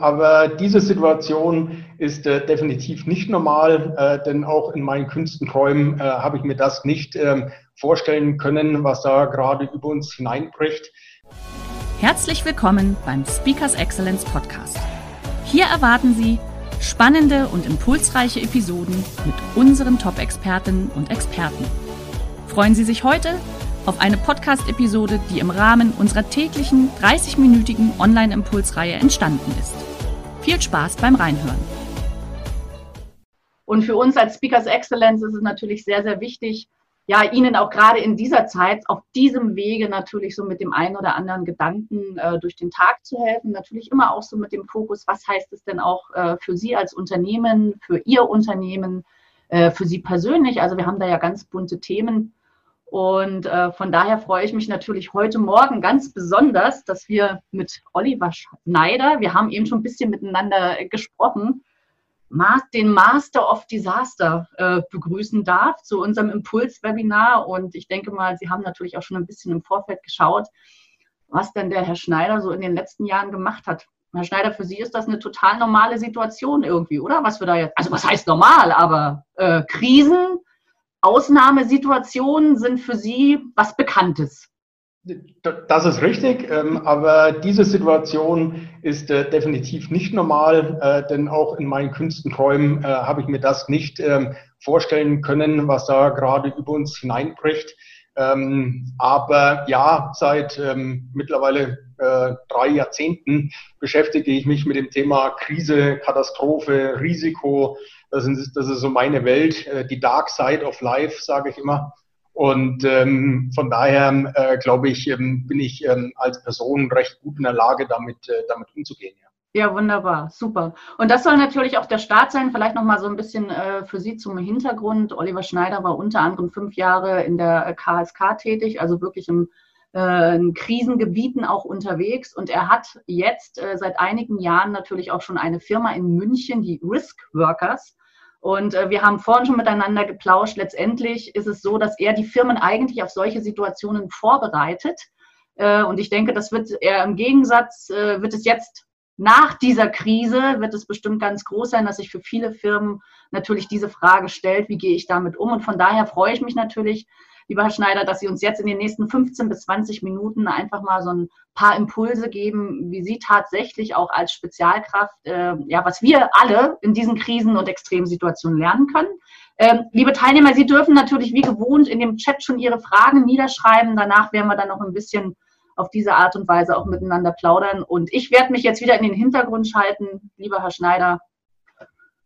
Aber diese Situation ist äh, definitiv nicht normal, äh, denn auch in meinen kühnsten Träumen äh, habe ich mir das nicht ähm, vorstellen können, was da gerade über uns hineinbricht. Herzlich willkommen beim Speakers Excellence Podcast. Hier erwarten Sie spannende und impulsreiche Episoden mit unseren Top-Expertinnen und Experten. Freuen Sie sich heute auf eine Podcast-Episode, die im Rahmen unserer täglichen 30-minütigen Online-Impulsreihe entstanden ist. Viel Spaß beim Reinhören. Und für uns als Speakers Excellence ist es natürlich sehr, sehr wichtig, ja, Ihnen auch gerade in dieser Zeit auf diesem Wege natürlich so mit dem einen oder anderen Gedanken äh, durch den Tag zu helfen. Natürlich immer auch so mit dem Fokus, was heißt es denn auch äh, für Sie als Unternehmen, für Ihr Unternehmen, äh, für Sie persönlich. Also wir haben da ja ganz bunte Themen. Und äh, von daher freue ich mich natürlich heute Morgen ganz besonders, dass wir mit Oliver Schneider, wir haben eben schon ein bisschen miteinander gesprochen, den Master of Disaster äh, begrüßen darf zu unserem Impuls-Webinar. Und ich denke mal, Sie haben natürlich auch schon ein bisschen im Vorfeld geschaut, was denn der Herr Schneider so in den letzten Jahren gemacht hat. Herr Schneider, für Sie ist das eine total normale Situation irgendwie, oder? Was wir da jetzt, also was heißt normal, aber äh, Krisen, Ausnahmesituationen sind für Sie was Bekanntes. Das ist richtig, ähm, aber diese Situation ist äh, definitiv nicht normal, äh, denn auch in meinen kühnsten Träumen äh, habe ich mir das nicht ähm, vorstellen können, was da gerade über uns hineinbricht. Ähm, aber ja, seit mittlerweile drei Jahrzehnten beschäftige ich mich mit dem Thema Krise, Katastrophe, Risiko, das ist, das ist so meine Welt, äh, die Dark Side of Life, sage ich immer. Und ähm, von daher äh, glaube ich, ähm, bin ich ähm, als Person recht gut in der Lage, damit, äh, damit umzugehen. Ja. ja, wunderbar, super. Und das soll natürlich auch der Start sein. Vielleicht noch mal so ein bisschen äh, für Sie zum Hintergrund. Oliver Schneider war unter anderem fünf Jahre in der KSK tätig, also wirklich im äh, in Krisengebieten auch unterwegs. Und er hat jetzt äh, seit einigen Jahren natürlich auch schon eine Firma in München, die Risk Workers. Und äh, wir haben vorhin schon miteinander geplauscht. Letztendlich ist es so, dass er die Firmen eigentlich auf solche Situationen vorbereitet. Äh, und ich denke, das wird er im Gegensatz, äh, wird es jetzt nach dieser Krise, wird es bestimmt ganz groß sein, dass sich für viele Firmen natürlich diese Frage stellt, wie gehe ich damit um? Und von daher freue ich mich natürlich, lieber Herr Schneider, dass Sie uns jetzt in den nächsten 15 bis 20 Minuten einfach mal so ein paar Impulse geben, wie Sie tatsächlich auch als Spezialkraft, äh, ja, was wir alle in diesen Krisen und Extremsituationen lernen können. Ähm, liebe Teilnehmer, Sie dürfen natürlich wie gewohnt in dem Chat schon Ihre Fragen niederschreiben. Danach werden wir dann noch ein bisschen auf diese Art und Weise auch miteinander plaudern. Und ich werde mich jetzt wieder in den Hintergrund schalten. Lieber Herr Schneider,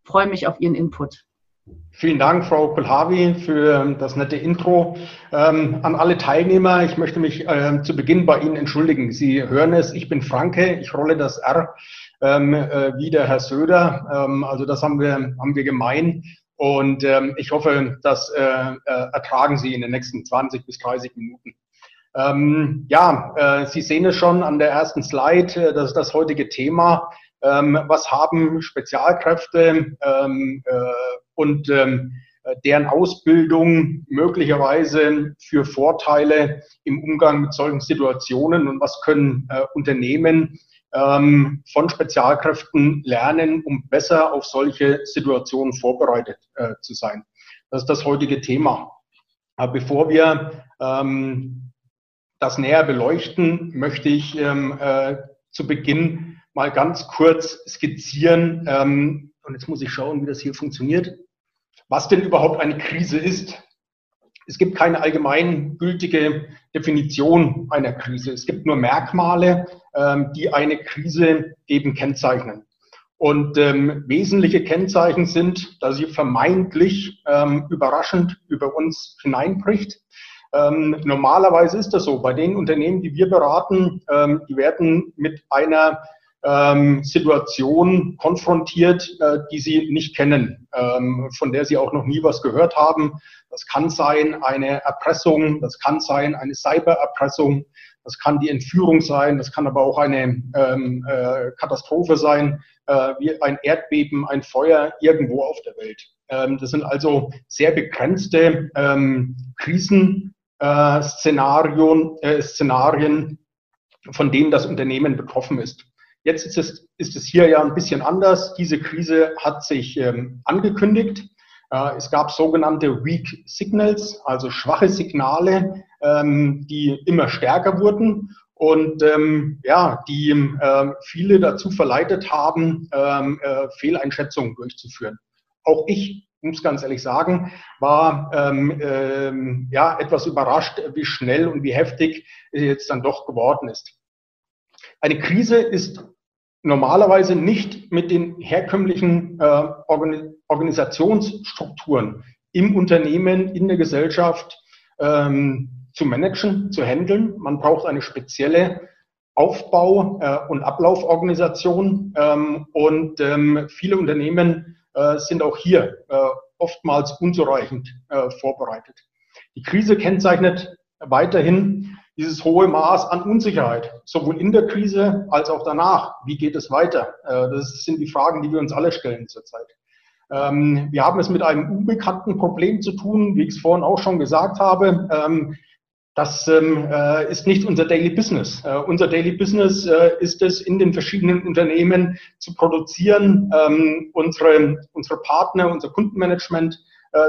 freue mich auf Ihren Input. Vielen Dank, Frau Kulhavi, für das nette Intro. Ähm, an alle Teilnehmer, ich möchte mich äh, zu Beginn bei Ihnen entschuldigen. Sie hören es, ich bin Franke, ich rolle das R ähm, äh, wie der Herr Söder. Ähm, also das haben wir, haben wir gemein. Und ähm, ich hoffe, das äh, äh, ertragen Sie in den nächsten 20 bis 30 Minuten. Ähm, ja, äh, Sie sehen es schon an der ersten Slide, äh, das ist das heutige Thema. Ähm, was haben Spezialkräfte ähm, äh, und ähm, deren Ausbildung möglicherweise für Vorteile im Umgang mit solchen Situationen und was können äh, Unternehmen ähm, von Spezialkräften lernen, um besser auf solche Situationen vorbereitet äh, zu sein. Das ist das heutige Thema. Aber bevor wir ähm, das näher beleuchten, möchte ich ähm, äh, zu Beginn mal ganz kurz skizzieren. Ähm, und jetzt muss ich schauen, wie das hier funktioniert. Was denn überhaupt eine Krise ist. Es gibt keine allgemeingültige Definition einer Krise. Es gibt nur Merkmale, ähm, die eine Krise eben kennzeichnen. Und ähm, wesentliche Kennzeichen sind, dass sie vermeintlich ähm, überraschend über uns hineinbricht. Ähm, normalerweise ist das so. Bei den Unternehmen, die wir beraten, ähm, die werden mit einer ähm, Situation konfrontiert, äh, die sie nicht kennen, ähm, von der sie auch noch nie was gehört haben. Das kann sein eine Erpressung, das kann sein eine Cybererpressung, das kann die Entführung sein, das kann aber auch eine ähm, äh, Katastrophe sein, äh, wie ein Erdbeben, ein Feuer irgendwo auf der Welt. Ähm, das sind also sehr begrenzte ähm, Krisenszenarien, äh, äh, Szenarien, von denen das Unternehmen betroffen ist. Jetzt ist es, ist es hier ja ein bisschen anders. Diese Krise hat sich ähm, angekündigt. Äh, es gab sogenannte Weak Signals, also schwache Signale, ähm, die immer stärker wurden und ähm, ja, die äh, viele dazu verleitet haben, ähm, äh, Fehleinschätzungen durchzuführen. Auch ich muss ganz ehrlich sagen, war ähm, ähm, ja etwas überrascht, wie schnell und wie heftig es jetzt dann doch geworden ist. Eine Krise ist normalerweise nicht mit den herkömmlichen äh, Organisationsstrukturen im Unternehmen, in der Gesellschaft ähm, zu managen, zu handeln. Man braucht eine spezielle Aufbau- äh, und Ablauforganisation ähm, und ähm, viele Unternehmen äh, sind auch hier äh, oftmals unzureichend äh, vorbereitet. Die Krise kennzeichnet weiterhin dieses hohe Maß an Unsicherheit, sowohl in der Krise als auch danach. Wie geht es weiter? Äh, das sind die Fragen, die wir uns alle stellen zurzeit. Ähm, wir haben es mit einem unbekannten Problem zu tun, wie ich es vorhin auch schon gesagt habe. Ähm, das ähm, äh, ist nicht unser Daily Business. Äh, unser Daily Business ist es, in den verschiedenen Unternehmen zu produzieren, unsere, unsere Partner, unser Kundenmanagement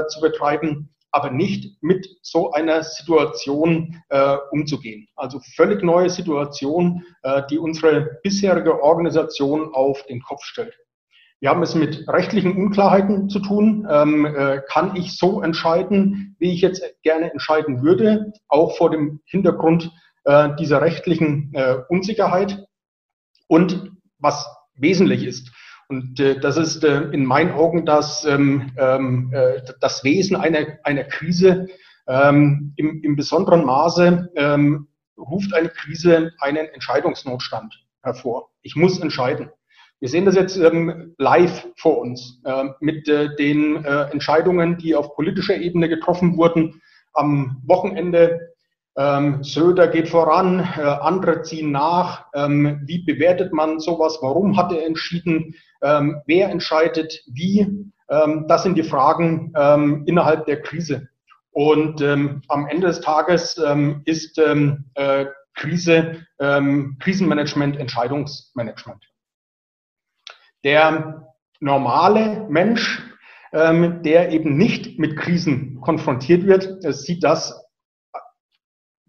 zu betreiben aber nicht mit so einer Situation äh, umzugehen. Also völlig neue Situation, äh, die unsere bisherige Organisation auf den Kopf stellt. Wir haben es mit rechtlichen Unklarheiten zu tun. Ähm, äh, kann ich so entscheiden, wie ich jetzt gerne entscheiden würde, auch vor dem Hintergrund äh, dieser rechtlichen äh, Unsicherheit? Und was wesentlich ist, und äh, das ist äh, in meinen Augen das, ähm, ähm, äh, das Wesen einer, einer Krise. Ähm, im, Im besonderen Maße ähm, ruft eine Krise einen Entscheidungsnotstand hervor. Ich muss entscheiden. Wir sehen das jetzt ähm, live vor uns äh, mit äh, den äh, Entscheidungen, die auf politischer Ebene getroffen wurden. Am Wochenende ähm, Söder geht voran, äh, andere ziehen nach. Ähm, wie bewertet man sowas? Warum hat er entschieden? Ähm, wer entscheidet wie? Ähm, das sind die Fragen ähm, innerhalb der Krise. Und ähm, am Ende des Tages ist äh, Krise, Krisenmanagement, Entscheidungsmanagement. Der normale Mensch, der eben nicht mit Krisen konfrontiert wird, sieht das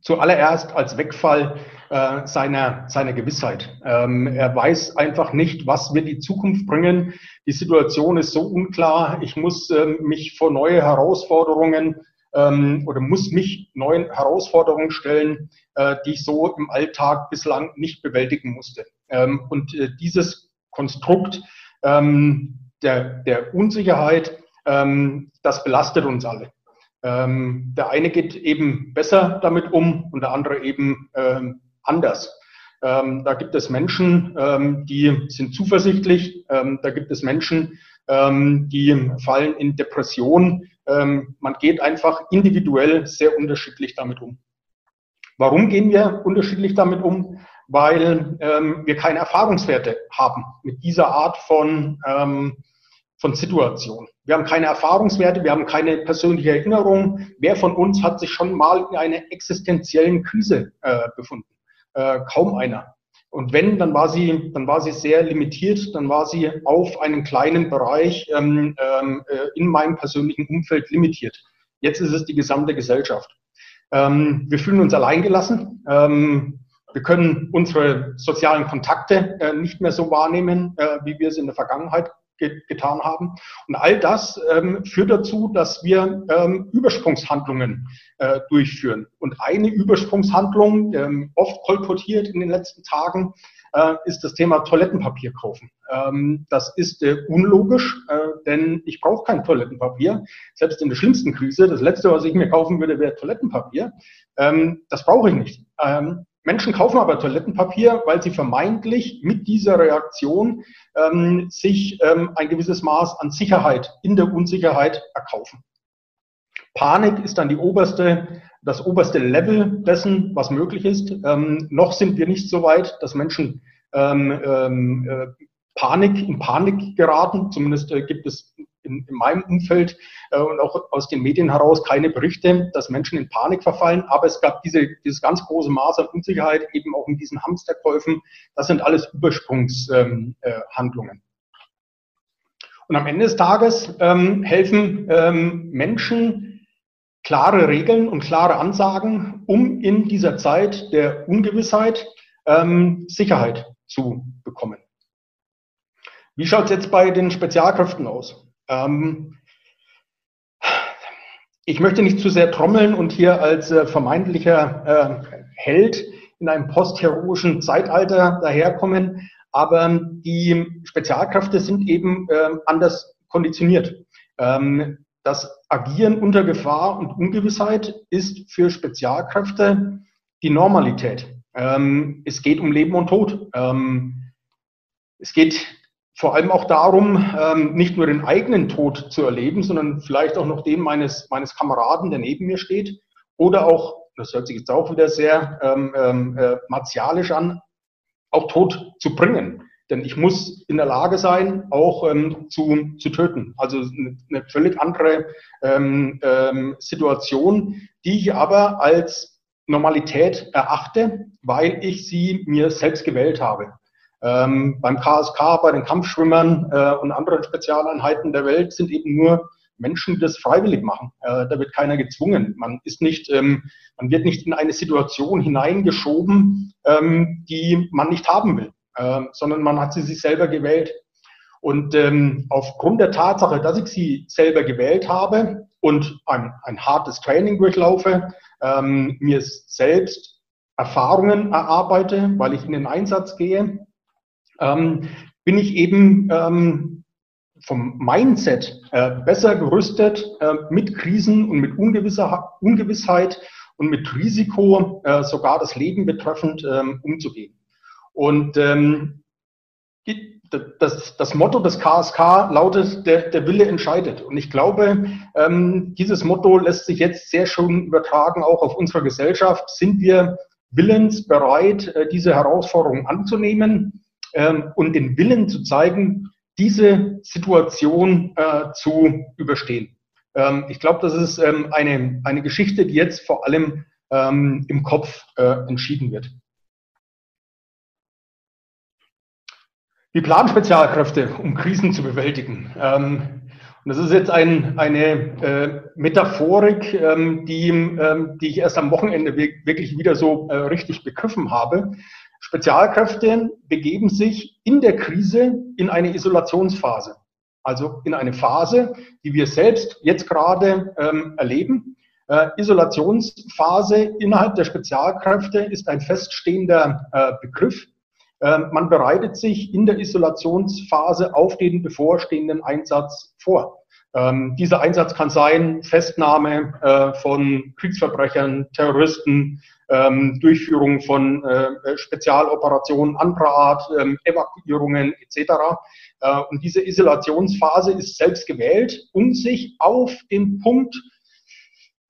zuallererst als Wegfall äh, seiner, seiner Gewissheit. Ähm, er weiß einfach nicht, was wird die Zukunft bringen. Die Situation ist so unklar. Ich muss ähm, mich vor neue Herausforderungen ähm, oder muss mich neuen Herausforderungen stellen, äh, die ich so im Alltag bislang nicht bewältigen musste. Ähm, und äh, dieses Konstrukt ähm, der, der Unsicherheit, ähm, das belastet uns alle. Ähm, der eine geht eben besser damit um und der andere eben ähm, anders. Ähm, da gibt es Menschen, ähm, die sind zuversichtlich. Ähm, da gibt es Menschen, ähm, die fallen in Depression. man geht einfach individuell sehr unterschiedlich damit um. Warum gehen wir unterschiedlich damit um? Weil wir keine Erfahrungswerte haben mit dieser Art von von Situation. Wir haben keine Erfahrungswerte, wir haben keine persönliche Erinnerung. Wer von uns hat sich schon mal in einer existenziellen Krise äh, befunden? Äh, kaum einer. Und wenn, dann war sie, dann war sie sehr limitiert, dann war sie auf einen kleinen Bereich ähm, ähm, äh, in meinem persönlichen Umfeld limitiert. Jetzt ist es die gesamte Gesellschaft. Ähm, wir fühlen uns alleingelassen. Ähm, wir können unsere sozialen Kontakte äh, nicht mehr so wahrnehmen, äh, wie wir es in der Vergangenheit getan haben. Und all das ähm, führt dazu, dass wir ähm, Übersprungshandlungen äh, durchführen. Und eine Übersprungshandlung, ähm, oft kolportiert in den letzten Tagen, äh, ist das Thema Toilettenpapier kaufen. Ähm, das ist äh, unlogisch, äh, denn ich brauche kein Toilettenpapier. Selbst in der schlimmsten Krise, das Letzte, was ich mir kaufen würde, wäre Toilettenpapier. Ähm, das brauche ich nicht. Menschen kaufen aber Toilettenpapier, weil sie vermeintlich mit dieser Reaktion ähm, sich ähm, ein gewisses Maß an Sicherheit in der Unsicherheit erkaufen. Panik ist dann die oberste, das oberste Level dessen, was möglich ist. Ähm, noch sind wir nicht so weit, dass Menschen ähm, ähm, äh, Panik, in Panik geraten. Zumindest äh, gibt es in, in meinem Umfeld äh, und auch aus den Medien heraus keine Berichte, dass Menschen in Panik verfallen. Aber es gab diese, dieses ganz große Maß an Unsicherheit eben auch in diesen Hamsterkäufen. Das sind alles Übersprungshandlungen. Ähm, äh, und am Ende des Tages ähm, helfen ähm, Menschen klare Regeln und klare Ansagen, um in dieser Zeit der Ungewissheit ähm, Sicherheit zu bekommen. Wie schaut es jetzt bei den Spezialkräften aus? Ähm, ich möchte nicht zu sehr trommeln und hier als äh, vermeintlicher äh, Held in einem postheroischen Zeitalter daherkommen, aber die Spezialkräfte sind eben äh, anders konditioniert. Ähm, das Agieren unter Gefahr und Ungewissheit ist für Spezialkräfte die Normalität. Ähm, es geht um Leben und Tod. Ähm, es geht vor allem auch darum, ähm, nicht nur den eigenen Tod zu erleben, sondern vielleicht auch noch den meines, meines Kameraden, der neben mir steht. Oder auch, das hört sich jetzt auch wieder sehr ähm, ähm, äh, martialisch an, auch Tod zu bringen. Denn ich muss in der Lage sein, auch ähm, zu, zu töten. Also eine, eine völlig andere ähm, ähm, Situation, die ich aber als Normalität erachte, weil ich sie mir selbst gewählt habe. Ähm, beim KSK, bei den Kampfschwimmern äh, und anderen Spezialeinheiten der Welt sind eben nur Menschen, die das freiwillig machen. Äh, da wird keiner gezwungen. Man ist nicht, ähm, man wird nicht in eine Situation hineingeschoben, ähm, die man nicht haben will, äh, sondern man hat sie sich selber gewählt. Und ähm, aufgrund der Tatsache, dass ich sie selber gewählt habe und ein, ein hartes Training durchlaufe, ähm, mir selbst Erfahrungen erarbeite, weil ich in den Einsatz gehe, ähm, bin ich eben ähm, vom Mindset äh, besser gerüstet, äh, mit Krisen und mit Ungewissheit und mit Risiko äh, sogar das Leben betreffend ähm, umzugehen. Und ähm, das, das Motto des KSK lautet, der, der Wille entscheidet. Und ich glaube, ähm, dieses Motto lässt sich jetzt sehr schön übertragen, auch auf unsere Gesellschaft. Sind wir willens bereit, äh, diese Herausforderung anzunehmen ähm, und den Willen zu zeigen, diese Situation äh, zu überstehen? Ähm, ich glaube, das ist ähm, eine, eine Geschichte, die jetzt vor allem ähm, im Kopf äh, entschieden wird. Wir planen Spezialkräfte, um Krisen zu bewältigen. Ähm, und das ist jetzt ein, eine äh, Metaphorik, ähm, die, ähm, die ich erst am Wochenende wirklich wieder so äh, richtig begriffen habe. Spezialkräfte begeben sich in der Krise in eine Isolationsphase. Also in eine Phase, die wir selbst jetzt gerade ähm, erleben. Äh, Isolationsphase innerhalb der Spezialkräfte ist ein feststehender äh, Begriff. Ähm, man bereitet sich in der Isolationsphase auf den bevorstehenden Einsatz vor. Ähm, dieser Einsatz kann sein Festnahme äh, von Kriegsverbrechern, Terroristen, ähm, Durchführung von äh, Spezialoperationen anderer Art, ähm, Evakuierungen etc. Äh, und diese Isolationsphase ist selbst gewählt, um sich auf den Punkt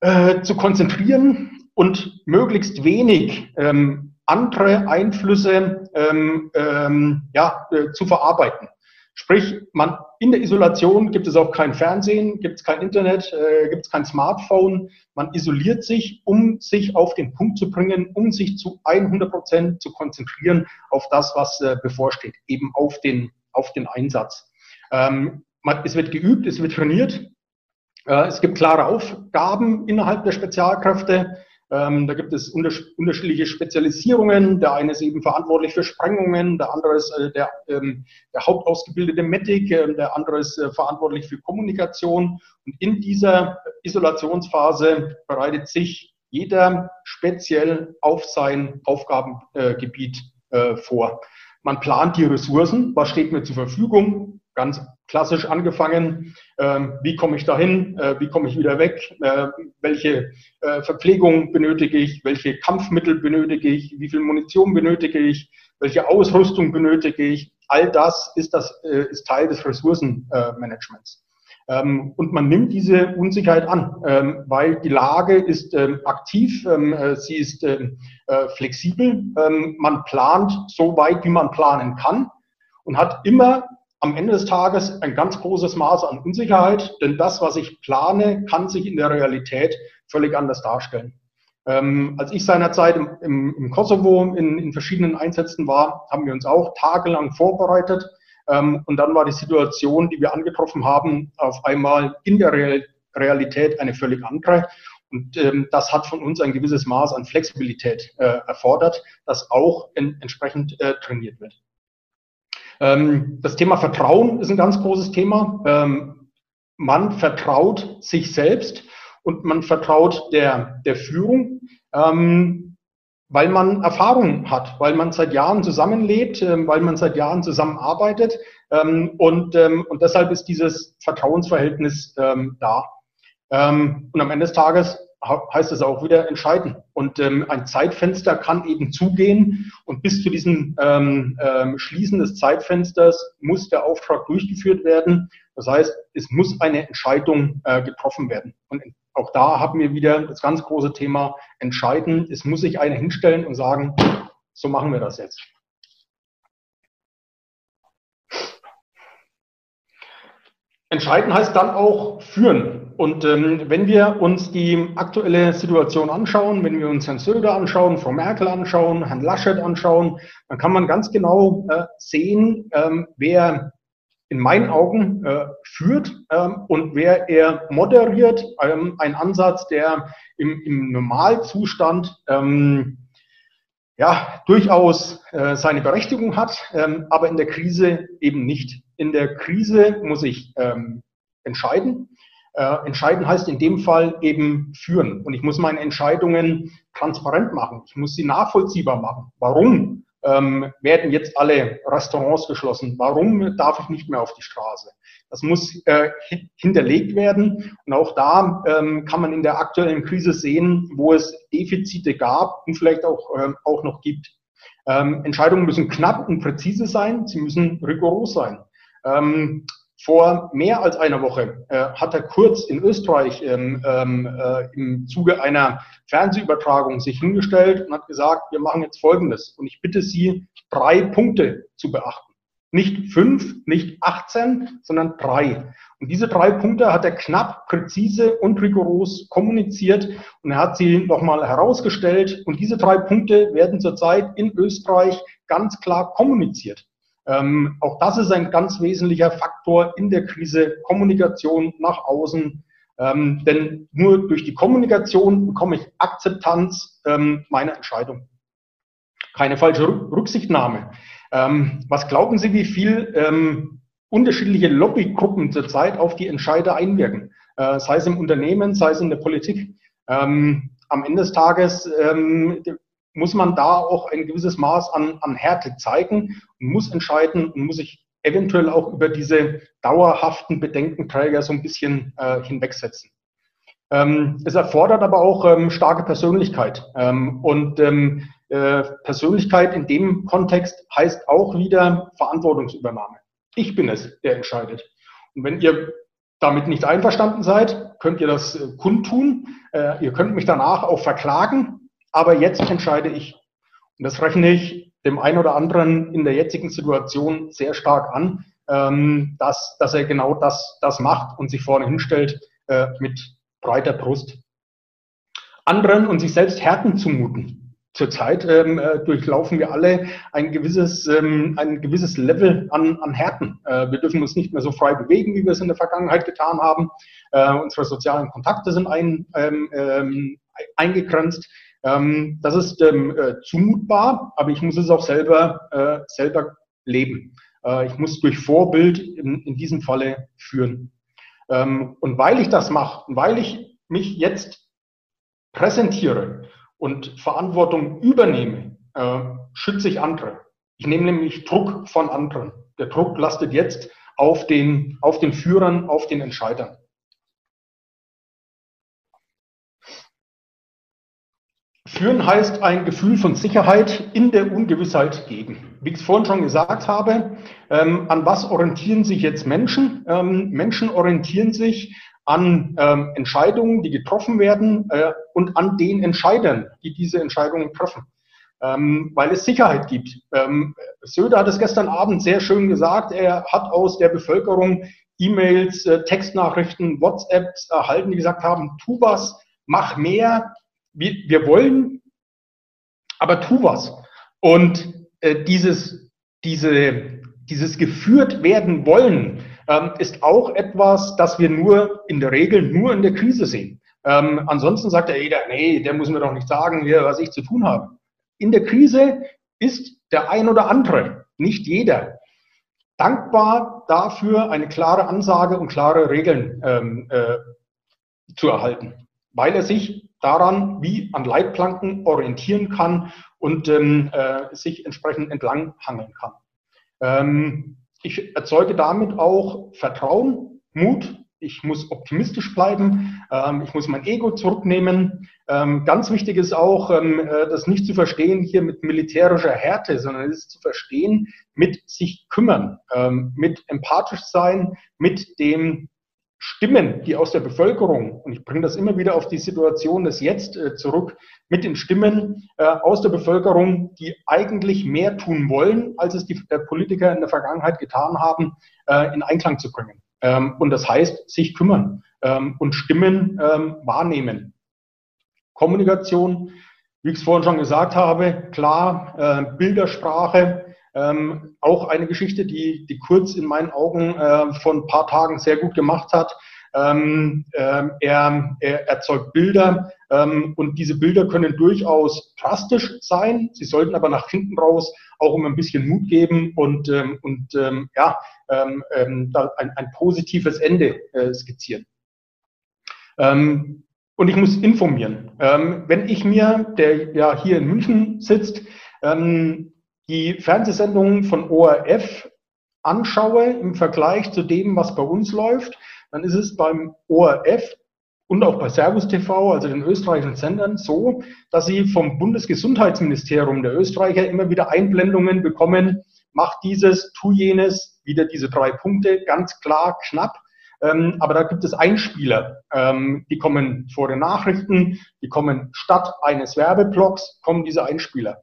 äh, zu konzentrieren und möglichst wenig ähm, andere Einflüsse ähm, ähm, ja, äh, zu verarbeiten. Sprich, man, in der Isolation gibt es auch kein Fernsehen, gibt es kein Internet, äh, gibt es kein Smartphone. Man isoliert sich, um sich auf den Punkt zu bringen, um sich zu 100 Prozent zu konzentrieren auf das, was äh, bevorsteht, eben auf den, auf den Einsatz. Ähm, man, es wird geübt, es wird trainiert. Äh, es gibt klare Aufgaben innerhalb der Spezialkräfte. Ähm, da gibt es unterschiedliche Spezialisierungen. Der eine ist eben verantwortlich für Sprengungen, der andere ist äh, der, ähm, der hauptausgebildete Medic, äh, der andere ist äh, verantwortlich für Kommunikation. Und in dieser Isolationsphase bereitet sich jeder speziell auf sein Aufgabengebiet äh, vor. Man plant die Ressourcen, was steht mir zur Verfügung, ganz klassisch angefangen, ähm, wie komme ich dahin, äh, wie komme ich wieder weg, äh, welche äh, Verpflegung benötige ich, welche Kampfmittel benötige ich, wie viel Munition benötige ich, welche Ausrüstung benötige ich. All das ist, das, ist Teil des Ressourcenmanagements. Ähm, und man nimmt diese Unsicherheit an, ähm, weil die Lage ist aktiv, sie ist flexibel, man plant so weit, wie man planen kann und hat immer am Ende des Tages ein ganz großes Maß an Unsicherheit, denn das, was ich plane, kann sich in der Realität völlig anders darstellen. Ähm, als ich seinerzeit im, im, im Kosovo in, in, verschiedenen Einsätzen war, haben wir uns auch tagelang vorbereitet. Ähm, und dann war die Situation, die wir angetroffen haben, auf einmal in der Real Realität eine völlig andere. Und ähm, das hat von uns ein gewisses Maß an Flexibilität äh, erfordert, das auch in, entsprechend äh, trainiert wird. Ähm, das Thema Vertrauen ist ein ganz großes Thema. Ähm, man vertraut sich selbst und man vertraut der, der Führung, ähm, weil man Erfahrung hat, weil man seit Jahren zusammenlebt, äh, weil man seit Jahren zusammenarbeitet ähm, und, ähm, und deshalb ist dieses Vertrauensverhältnis ähm, da. Ähm, und am Ende des Tages heißt es auch wieder entscheiden. Und ähm, ein Zeitfenster kann eben zugehen und bis zu diesem ähm, ähm, Schließen des Zeitfensters muss der Auftrag durchgeführt werden. Das heißt, es muss eine Entscheidung äh, getroffen werden. Und auch da haben wir wieder das ganz große Thema entscheiden. Es muss sich einer hinstellen und sagen, so machen wir das jetzt. Entscheiden heißt dann auch führen. Und ähm, wenn wir uns die aktuelle Situation anschauen, wenn wir uns Herrn Söder anschauen, Frau Merkel anschauen, Herrn Laschet anschauen, dann kann man ganz genau äh, sehen, ähm, wer in meinen Augen äh, führt ähm, und wer er moderiert. Ähm, ein Ansatz, der im, im Normalzustand ähm, ja, durchaus äh, seine Berechtigung hat, ähm, aber in der Krise eben nicht. In der Krise muss ich ähm, entscheiden. Äh, entscheiden heißt in dem Fall eben führen. Und ich muss meine Entscheidungen transparent machen. Ich muss sie nachvollziehbar machen. Warum ähm, werden jetzt alle Restaurants geschlossen? Warum darf ich nicht mehr auf die Straße? Das muss äh, hinterlegt werden. Und auch da ähm, kann man in der aktuellen Krise sehen, wo es Defizite gab und vielleicht auch, ähm, auch noch gibt. Ähm, Entscheidungen müssen knapp und präzise sein. Sie müssen rigoros sein. Ähm, vor mehr als einer Woche äh, hat er Kurz in Österreich ähm, ähm, äh, im Zuge einer Fernsehübertragung sich hingestellt und hat gesagt, wir machen jetzt Folgendes. Und ich bitte Sie, drei Punkte zu beachten. Nicht fünf, nicht 18, sondern drei. Und diese drei Punkte hat er knapp, präzise und rigoros kommuniziert und er hat sie nochmal herausgestellt. Und diese drei Punkte werden zurzeit in Österreich ganz klar kommuniziert. Ähm, auch das ist ein ganz wesentlicher Faktor in der Krise, Kommunikation nach außen. Ähm, denn nur durch die Kommunikation bekomme ich Akzeptanz ähm, meiner Entscheidung. Keine falsche Rücksichtnahme. Ähm, was glauben Sie, wie viel ähm, unterschiedliche Lobbygruppen zurzeit auf die Entscheider einwirken? Äh, sei es im Unternehmen, sei es in der Politik. Ähm, am Ende des Tages muss man da auch ein gewisses Maß an, an Härte zeigen und muss entscheiden und muss sich eventuell auch über diese dauerhaften Bedenkenträger so ein bisschen äh, hinwegsetzen. Ähm, es erfordert aber auch ähm, starke Persönlichkeit. Ähm, und ähm, äh, Persönlichkeit in dem Kontext heißt auch wieder Verantwortungsübernahme. Ich bin es, der entscheidet. Und wenn ihr damit nicht einverstanden seid, könnt ihr das äh, kundtun. Äh, ihr könnt mich danach auch verklagen. Aber jetzt entscheide ich. Und das rechne ich dem einen oder anderen in der jetzigen Situation sehr stark an, ähm, dass, dass er genau das, das macht und sich vorne hinstellt äh, mit breiter Brust. Anderen und sich selbst Härten zumuten. Zurzeit ähm, äh, durchlaufen wir alle ein gewisses, ähm, ein gewisses Level an, an Härten. Äh, wir dürfen uns nicht mehr so frei bewegen, wie wir es in der Vergangenheit getan haben. Äh, unsere sozialen Kontakte sind ein, ähm, ähm eingegrenzt. Ähm, das ist ähm, äh, zumutbar, aber ich muss es auch selber, äh, selber leben. Äh, ich muss durch Vorbild in, in diesem Falle führen. Ähm, und weil ich das mache, weil ich mich jetzt präsentiere und Verantwortung übernehme, äh, schütze ich andere. Ich nehme nämlich Druck von anderen. Der Druck lastet jetzt auf den, auf den Führern, auf den Entscheidern. Führen heißt ein Gefühl von Sicherheit in der Ungewissheit geben. Wie ich es vorhin schon gesagt habe, ähm, an was orientieren sich jetzt Menschen? Ähm, Menschen orientieren sich an ähm, Entscheidungen, die getroffen werden äh, und an den Entscheidern, die diese Entscheidungen treffen, ähm, weil es Sicherheit gibt. Ähm, Söder hat es gestern Abend sehr schön gesagt. Er hat aus der Bevölkerung E-Mails, äh, Textnachrichten, WhatsApps erhalten, die gesagt haben, tu was, mach mehr, wir, wir wollen, aber tu was. Und äh, dieses, diese, dieses geführt werden wollen ähm, ist auch etwas, das wir nur in der Regel nur in der Krise sehen. Ähm, ansonsten sagt ja jeder, nee, der muss mir doch nicht sagen, was ich zu tun habe. In der Krise ist der ein oder andere, nicht jeder, dankbar dafür, eine klare Ansage und klare Regeln ähm, äh, zu erhalten, weil er sich daran wie an Leitplanken orientieren kann und ähm, äh, sich entsprechend entlang hangeln kann. Ähm, ich erzeuge damit auch Vertrauen, Mut. Ich muss optimistisch bleiben. Ähm, ich muss mein Ego zurücknehmen. Ähm, ganz wichtig ist auch, ähm, äh, das nicht zu verstehen hier mit militärischer Härte, sondern es zu verstehen mit sich kümmern, ähm, mit empathisch sein, mit dem Stimmen, die aus der Bevölkerung, und ich bringe das immer wieder auf die Situation des Jetzt äh, zurück, mit den Stimmen äh, aus der Bevölkerung, die eigentlich mehr tun wollen, als es die äh, Politiker in der Vergangenheit getan haben, äh, in Einklang zu bringen. Ähm, und das heißt, sich kümmern ähm, und Stimmen ähm, wahrnehmen. Kommunikation, wie ich es vorhin schon gesagt habe, klar, äh, Bildersprache, ähm, auch eine Geschichte, die, die Kurz in meinen Augen äh, vor ein paar Tagen sehr gut gemacht hat. Ähm, äh, er, er erzeugt Bilder ähm, und diese Bilder können durchaus drastisch sein. Sie sollten aber nach hinten raus auch um ein bisschen Mut geben und, ähm, und ähm, ja, ähm, ähm, ein, ein positives Ende äh, skizzieren. Und ich muss informieren. Wenn ich mir, der ja hier in München sitzt, ähm, die Fernsehsendungen von ORF anschaue im Vergleich zu dem, was bei uns läuft, dann ist es beim ORF und auch bei Servus TV, also den österreichischen Sendern, so, dass sie vom Bundesgesundheitsministerium der Österreicher immer wieder Einblendungen bekommen, mach dieses, tu jenes, wieder diese drei Punkte, ganz klar, knapp. Ähm, aber da gibt es Einspieler, ähm, die kommen vor den Nachrichten, die kommen statt eines Werbeblocks, kommen diese Einspieler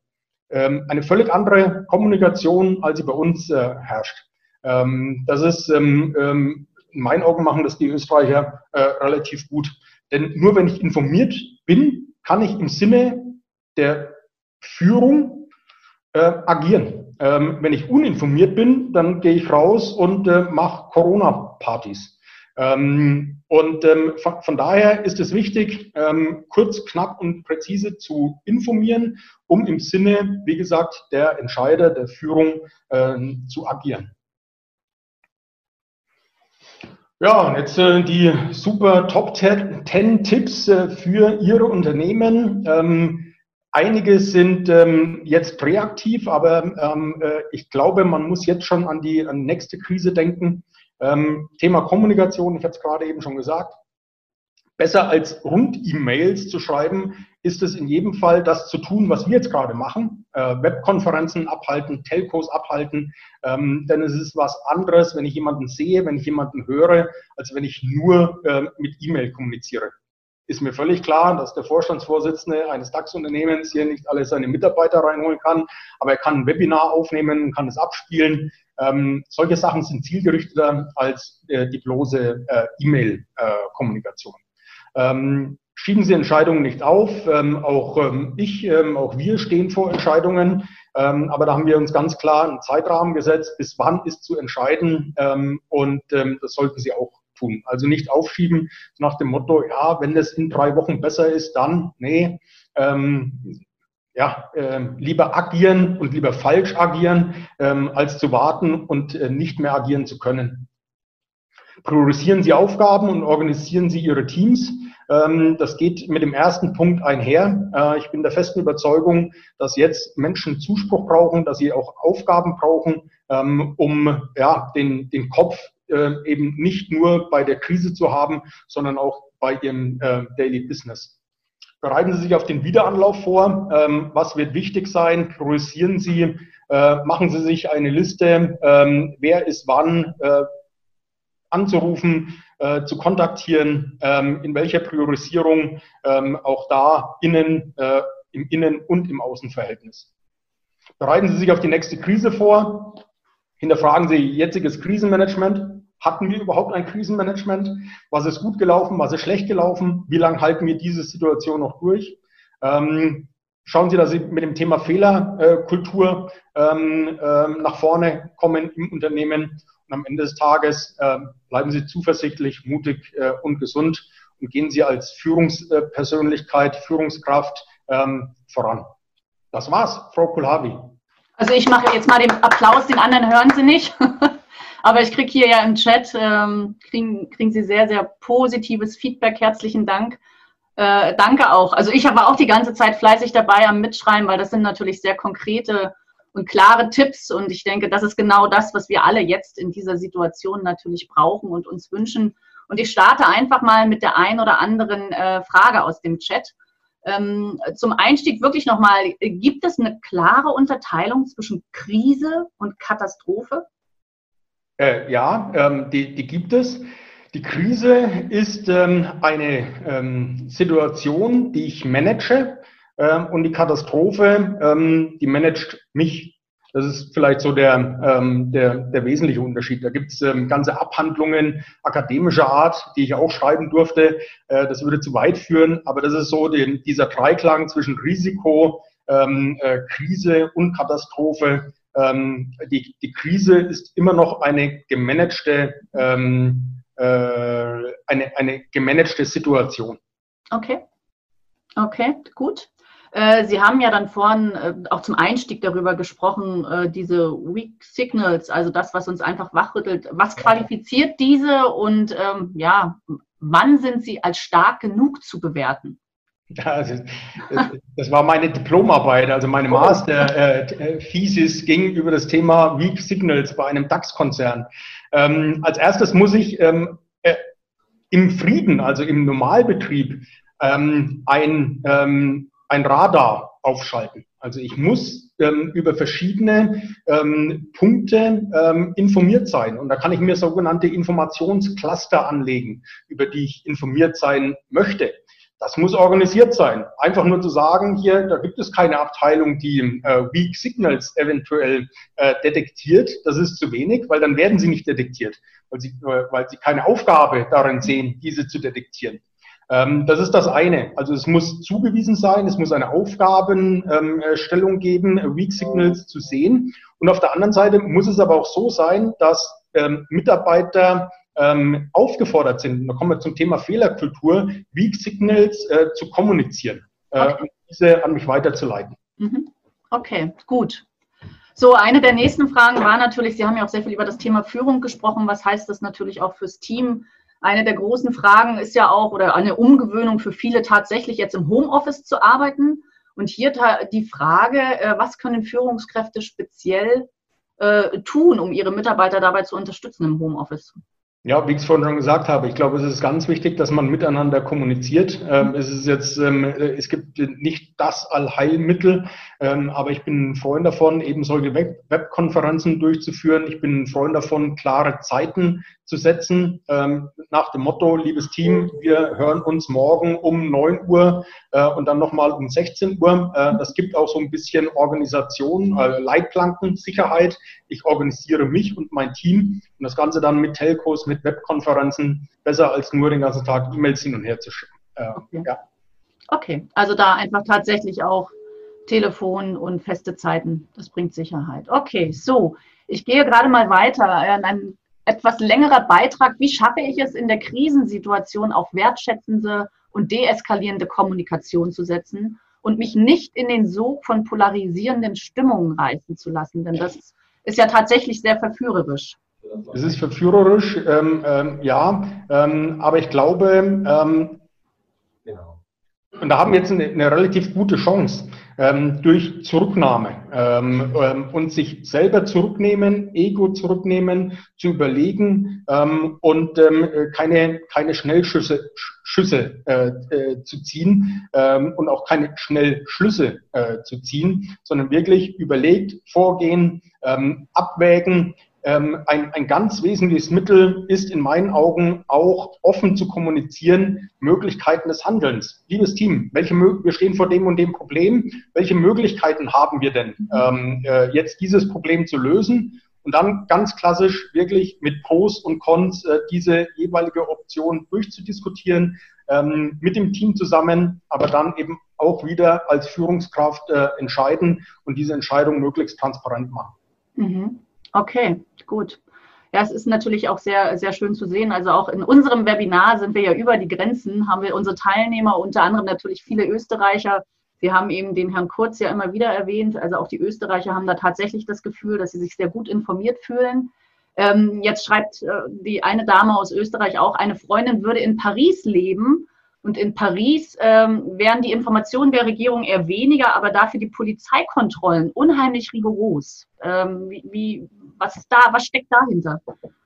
ähm, eine völlig andere Kommunikation, als sie bei uns äh, herrscht. Ähm, das ist, ähm, ähm, in meinen Augen machen das die Österreicher äh, relativ gut. Denn nur wenn ich informiert bin, kann ich im Sinne der Führung äh, agieren. Ähm, wenn ich uninformiert bin, dann gehe ich raus und äh, mache Corona-Partys. Ähm, und ähm, von, von, daher ist es wichtig, ähm, kurz, knapp und präzise zu informieren, um im Sinne, wie gesagt, der Entscheider, der Führung ähm, zu agieren. Ja, und jetzt äh, die super Top 10 Tipps äh, für Ihre Unternehmen. Ähm, einige sind ähm, jetzt reaktiv, aber ähm, äh, ich glaube, man muss jetzt schon an die, an die nächste Krise denken. Ähm, Thema Kommunikation, ich habe es gerade eben schon gesagt. Besser als Rund-E-Mails zu schreiben, ist es in jedem Fall, das zu tun, was wir jetzt gerade machen. Äh, Webkonferenzen abhalten, Telcos abhalten. Ähm, denn es ist was anderes, wenn ich jemanden sehe, wenn ich jemanden höre, als wenn ich nur äh, mit E-Mail kommuniziere. Ist mir völlig klar, dass der Vorstandsvorsitzende eines DAX-Unternehmens hier nicht alle seine Mitarbeiter reinholen kann, aber er kann ein Webinar aufnehmen, kann es abspielen. Ähm, solche Sachen sind zielgerichteter als äh, die bloße äh, E-Mail-Kommunikation. Ähm, schieben Sie Entscheidungen nicht auf. Ähm, auch ähm, ich, ähm, auch wir stehen vor Entscheidungen. Ähm, aber da haben wir uns ganz klar einen Zeitrahmen gesetzt, bis wann ist zu entscheiden. und das sollten Sie auch tun. Also nicht aufschieben nach dem Motto, ja, wenn es in drei Wochen besser ist, dann, nee, ähm, ja, äh, lieber agieren und lieber falsch agieren, ähm, als zu warten und äh, nicht mehr agieren zu können. Priorisieren Sie Aufgaben und organisieren Sie Ihre Teams. Ähm, das geht mit dem ersten Punkt einher. Äh, ich bin der festen Überzeugung, dass jetzt Menschen Zuspruch brauchen, dass sie auch Aufgaben brauchen, ähm, um ja, den, den Kopf äh, eben nicht nur bei der Krise zu haben, sondern auch bei Ihrem äh, Daily Business. Bereiten Sie sich auf den Wiederanlauf vor. Ähm, was wird wichtig sein? Priorisieren Sie. Äh, machen Sie sich eine Liste. Ähm, wer ist wann äh, anzurufen, äh, zu kontaktieren, ähm, in welcher Priorisierung, ähm, auch da innen, äh, im Innen- und im Außenverhältnis. Bereiten Sie sich auf die nächste Krise vor. Hinterfragen Sie jetziges Krisenmanagement. Hatten wir überhaupt ein Krisenmanagement? Was ist gut gelaufen? Was ist schlecht gelaufen? Wie lange halten wir diese Situation noch durch? Ähm, schauen Sie, dass Sie mit dem Thema Fehlerkultur ähm, ähm, nach vorne kommen im Unternehmen. Und am Ende des Tages äh, bleiben Sie zuversichtlich, mutig äh, und gesund und gehen Sie als Führungspersönlichkeit, Führungskraft ähm, voran. Das war's, Frau Kulhavi. Also ich mache jetzt mal den Applaus, den anderen hören Sie nicht. Aber ich kriege hier ja im Chat, ähm, kriegen, kriegen Sie sehr, sehr positives Feedback. Herzlichen Dank. Äh, danke auch. Also ich war auch die ganze Zeit fleißig dabei am Mitschreiben, weil das sind natürlich sehr konkrete und klare Tipps. Und ich denke, das ist genau das, was wir alle jetzt in dieser Situation natürlich brauchen und uns wünschen. Und ich starte einfach mal mit der ein oder anderen äh, Frage aus dem Chat. Ähm, zum Einstieg wirklich nochmal, gibt es eine klare Unterteilung zwischen Krise und Katastrophe? Äh, ja, ähm, die, die, gibt es. Die Krise ist ähm, eine ähm, Situation, die ich manage ähm, und die Katastrophe, ähm, die managt mich. Das ist vielleicht so der, ähm, der, der wesentliche Unterschied. Da gibt es ganze Abhandlungen akademischer Art, die ich auch schreiben durfte. Äh, das würde zu weit führen, aber das ist so den, dieser Dreiklang zwischen Risiko, äh, Krise und Katastrophe ähm, die, die Krise ist immer noch eine gemanagte, ähm, äh, eine, eine gemanagte Situation. Okay. Okay, gut. Äh, Sie haben ja dann vorhin äh, auch zum Einstieg darüber gesprochen, äh, diese Weak Signals, also das, was uns einfach wachrüttelt. Was qualifiziert diese und ähm, ja, wann sind sie als stark genug zu bewerten? Ja, das war meine Diplomarbeit, also meine Master-Thesis äh, ging über das Thema Weak Signals bei einem DAX-Konzern. Ähm, als erstes muss ich ähm, äh, im Frieden, also im Normalbetrieb, ähm, ein, ähm, ein Radar aufschalten. Also ich muss ähm, über verschiedene ähm, Punkte informiert sein. Und da kann ich mir sogenannte Informationscluster anlegen, über die ich informiert sein möchte. Das muss organisiert sein. Einfach nur zu sagen, hier, da gibt es keine Abteilung, die äh, Weak Signals eventuell äh, detektiert, das ist zu wenig, weil dann werden sie nicht detektiert, weil sie, äh, weil sie keine Aufgabe darin sehen, diese zu detektieren. Ähm, das ist das eine. Also es muss zugewiesen sein, es muss eine Aufgabenstellung ähm, geben, Weak Signals zu sehen. Und auf der anderen Seite muss es aber auch so sein, dass ähm, Mitarbeiter ähm, aufgefordert sind, da kommen wir zum Thema Fehlerkultur, Weak Signals äh, zu kommunizieren äh, und diese an mich weiterzuleiten. Mhm. Okay, gut. So, eine der nächsten Fragen war natürlich, Sie haben ja auch sehr viel über das Thema Führung gesprochen. Was heißt das natürlich auch fürs Team? Eine der großen Fragen ist ja auch, oder eine Umgewöhnung für viele tatsächlich jetzt im Homeoffice zu arbeiten. Und hier die Frage, äh, was können Führungskräfte speziell äh, tun, um ihre Mitarbeiter dabei zu unterstützen im Homeoffice? Ja, wie ich es vorhin schon gesagt habe, ich glaube, es ist ganz wichtig, dass man miteinander kommuniziert. Ähm, es ist jetzt, ähm, es gibt nicht das Allheilmittel, ähm, aber ich bin ein Freund davon, eben solche Web Webkonferenzen durchzuführen. Ich bin ein Freund davon, klare Zeiten zu setzen, ähm, nach dem Motto, liebes Team, wir hören uns morgen um 9 Uhr äh, und dann nochmal um 16 Uhr. Äh, das gibt auch so ein bisschen Organisation, äh, Leitplanken, Sicherheit. Ich organisiere mich und mein Team und das Ganze dann mit Telcos, mit Webkonferenzen, besser als nur den ganzen Tag E-Mails hin und her zu schicken. Äh, okay. Ja. okay, also da einfach tatsächlich auch Telefon und feste Zeiten, das bringt Sicherheit. Okay, so, ich gehe gerade mal weiter. Ein etwas längerer Beitrag, wie schaffe ich es in der Krisensituation auf wertschätzende und deeskalierende Kommunikation zu setzen und mich nicht in den Sog von polarisierenden Stimmungen reißen zu lassen, denn das ist ja tatsächlich sehr verführerisch. Es ist verführerisch, ähm, ähm, ja, ähm, aber ich glaube, ähm, genau. und da haben wir jetzt eine, eine relativ gute Chance. Ähm, durch Zurücknahme ähm, ähm, und sich selber zurücknehmen, Ego zurücknehmen, zu überlegen ähm, und ähm, keine, keine Schnellschüsse Schüsse äh, äh, zu ziehen ähm, und auch keine Schnellschlüsse äh, zu ziehen, sondern wirklich überlegt vorgehen, abwägen, ein, ein ganz wesentliches Mittel ist in meinen Augen auch offen zu kommunizieren, Möglichkeiten des Handelns. Liebes Team, welche, wir stehen vor dem und dem Problem. Welche Möglichkeiten haben wir denn, mhm. ähm, äh, jetzt dieses Problem zu lösen? Und dann ganz klassisch wirklich mit Pros und Cons äh, diese jeweilige Option durchzudiskutieren, ähm, mit dem Team zusammen, aber dann eben auch wieder als Führungskraft äh, entscheiden und diese Entscheidung möglichst transparent machen. Mhm. Okay, gut. Ja, es ist natürlich auch sehr, sehr schön zu sehen. Also auch in unserem Webinar sind wir ja über die Grenzen, haben wir unsere Teilnehmer, unter anderem natürlich viele Österreicher. Sie haben eben den Herrn Kurz ja immer wieder erwähnt. Also auch die Österreicher haben da tatsächlich das Gefühl, dass sie sich sehr gut informiert fühlen. Ähm, jetzt schreibt äh, die eine Dame aus Österreich auch, eine Freundin würde in Paris leben. Und in Paris ähm, wären die Informationen der Regierung eher weniger, aber dafür die Polizeikontrollen unheimlich rigoros. Ähm, wie, wie, was ist da, was steckt dahinter?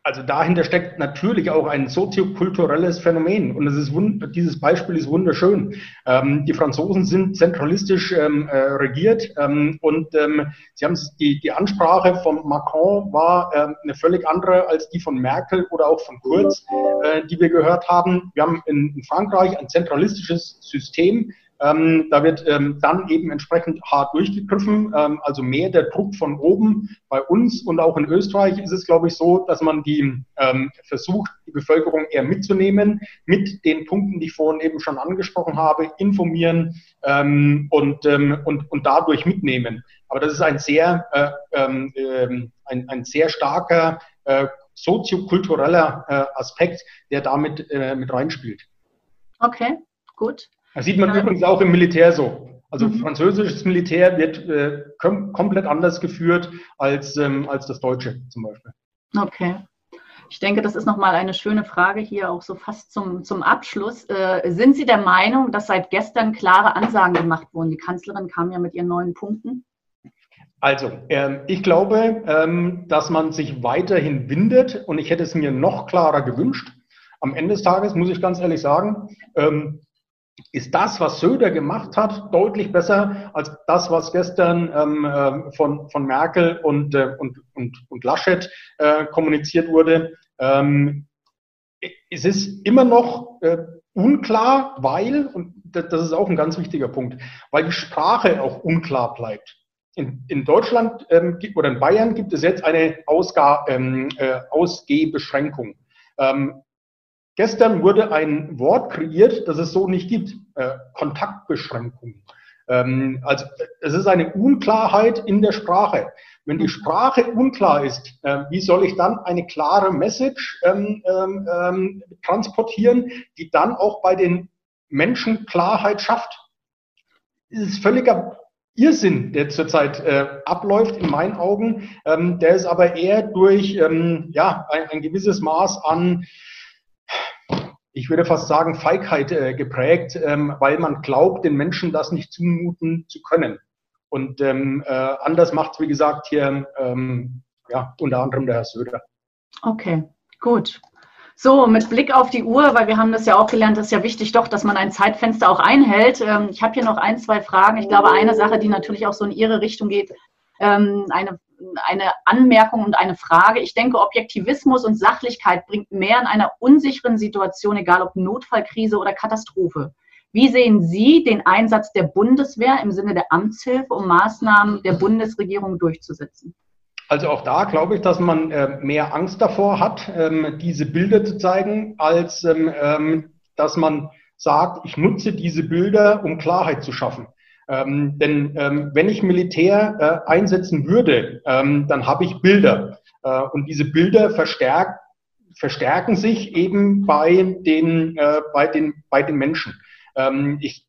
Also dahinter steckt natürlich auch ein soziokulturelles Phänomen und es ist dieses Beispiel ist wunderschön. Ähm, die Franzosen sind zentralistisch ähm, äh, regiert ähm, und ähm, sie haben die, die Ansprache von Macron war ähm, eine völlig andere als die von Merkel oder auch von Kurz, äh, die wir gehört haben. Wir haben in, in Frankreich ein zentralistisches System, ähm, da wird ähm, dann eben entsprechend hart durchgegriffen, ähm, also mehr der Druck von oben. Bei uns und auch in Österreich ist es, glaube ich, so, dass man die ähm, versucht, die Bevölkerung eher mitzunehmen, mit den Punkten, die ich vorhin eben schon angesprochen habe, informieren ähm, und, ähm, und, und dadurch mitnehmen. Aber das ist ein sehr, äh, äh, ein, ein sehr starker äh, soziokultureller äh, Aspekt, der damit äh, mit reinspielt. Okay, gut. Das sieht man ja. übrigens auch im Militär so. Also mhm. französisches Militär wird äh, kom komplett anders geführt als, ähm, als das deutsche zum Beispiel. Okay. Ich denke, das ist nochmal eine schöne Frage hier auch so fast zum, zum Abschluss. Äh, sind Sie der Meinung, dass seit gestern klare Ansagen gemacht wurden? Die Kanzlerin kam ja mit ihren neuen Punkten. Also, ähm, ich glaube, ähm, dass man sich weiterhin windet und ich hätte es mir noch klarer gewünscht. Am Ende des Tages muss ich ganz ehrlich sagen, ähm, ist das, was Söder gemacht hat, deutlich besser als das, was gestern ähm, äh, von, von Merkel und, äh, und, und, und Laschet äh, kommuniziert wurde. Ähm, es ist immer noch äh, unklar, weil, und das ist auch ein ganz wichtiger Punkt, weil die Sprache auch unklar bleibt. In, in Deutschland ähm, oder in Bayern gibt es jetzt eine Ausga ähm, äh, Ausgehbeschränkung. Ähm, Gestern wurde ein Wort kreiert, das es so nicht gibt. Äh, Kontaktbeschränkung. Ähm, also es ist eine Unklarheit in der Sprache. Wenn die Sprache unklar ist, äh, wie soll ich dann eine klare Message ähm, ähm, ähm transportieren, die dann auch bei den Menschen Klarheit schafft? Es ist völliger Irrsinn, der zurzeit äh, abläuft, in meinen Augen. Ähm, der ist aber eher durch ähm, ja, ein, ein gewisses Maß an ich würde fast sagen, Feigheit äh, geprägt, ähm, weil man glaubt, den Menschen das nicht zumuten zu können. Und ähm, äh, anders macht es, wie gesagt, hier ähm, ja, unter anderem der Herr Söder. Okay, gut. So, mit Blick auf die Uhr, weil wir haben das ja auch gelernt, ist ja wichtig doch, dass man ein Zeitfenster auch einhält. Ähm, ich habe hier noch ein, zwei Fragen. Ich glaube, eine Sache, die natürlich auch so in Ihre Richtung geht, ähm, eine eine Anmerkung und eine Frage. Ich denke, Objektivismus und Sachlichkeit bringt mehr in einer unsicheren Situation, egal ob Notfallkrise oder Katastrophe. Wie sehen Sie den Einsatz der Bundeswehr im Sinne der Amtshilfe, um Maßnahmen der Bundesregierung durchzusetzen? Also auch da glaube ich, dass man äh, mehr Angst davor hat, ähm, diese Bilder zu zeigen, als ähm, ähm dass man sagt, ich nutze diese Bilder, um Klarheit zu schaffen. Ähm, denn ähm, wenn ich Militär äh, einsetzen würde, ähm, dann habe ich Bilder. Äh, und diese Bilder verstärkt, verstärken sich eben bei den, äh, bei den, bei den Menschen. Ähm, ich,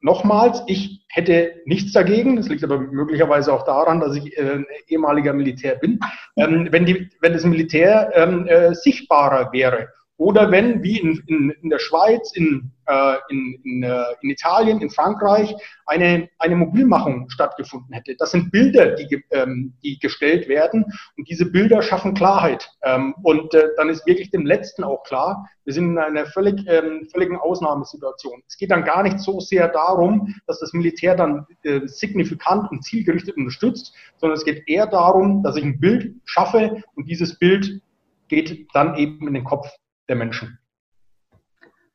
nochmals, ich hätte nichts dagegen, das liegt aber möglicherweise auch daran, dass ich äh, ehemaliger Militär bin, ähm, wenn, die, wenn das Militär ähm, äh, sichtbarer wäre Oder wenn, wie in, in, in der Schweiz, in, äh, in, in, äh, in Italien, in Frankreich, eine, eine Mobilmachung stattgefunden hätte. Das sind Bilder, die, ähm, die gestellt werden und diese Bilder schaffen Klarheit. Ähm, und äh, dann ist wirklich dem Letzten auch klar, wir sind in einer völlig, ähm, völligen Ausnahmesituation. Es geht dann gar nicht so sehr darum, dass das Militär dann äh, signifikant und zielgerichtet unterstützt, sondern es geht eher darum, dass ich ein Bild schaffe und dieses Bild geht dann eben in den Kopf der Menschen.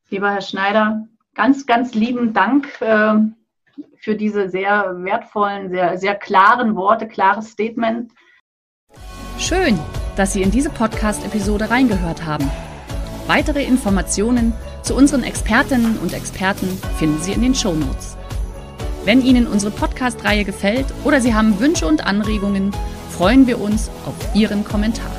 Lieber Herr Schneider, ganz, ganz lieben Dank äh, für diese sehr wertvollen, sehr, sehr klaren Worte, klares Statement. Schön, dass Sie in diese Podcast-Episode reingehört haben. Weitere Informationen zu unseren Expertinnen und Experten finden Sie in den Show Notes. Wenn Ihnen unsere Podcast-Reihe gefällt oder Sie haben Wünsche und Anregungen, freuen wir uns auf Ihren Kommentar.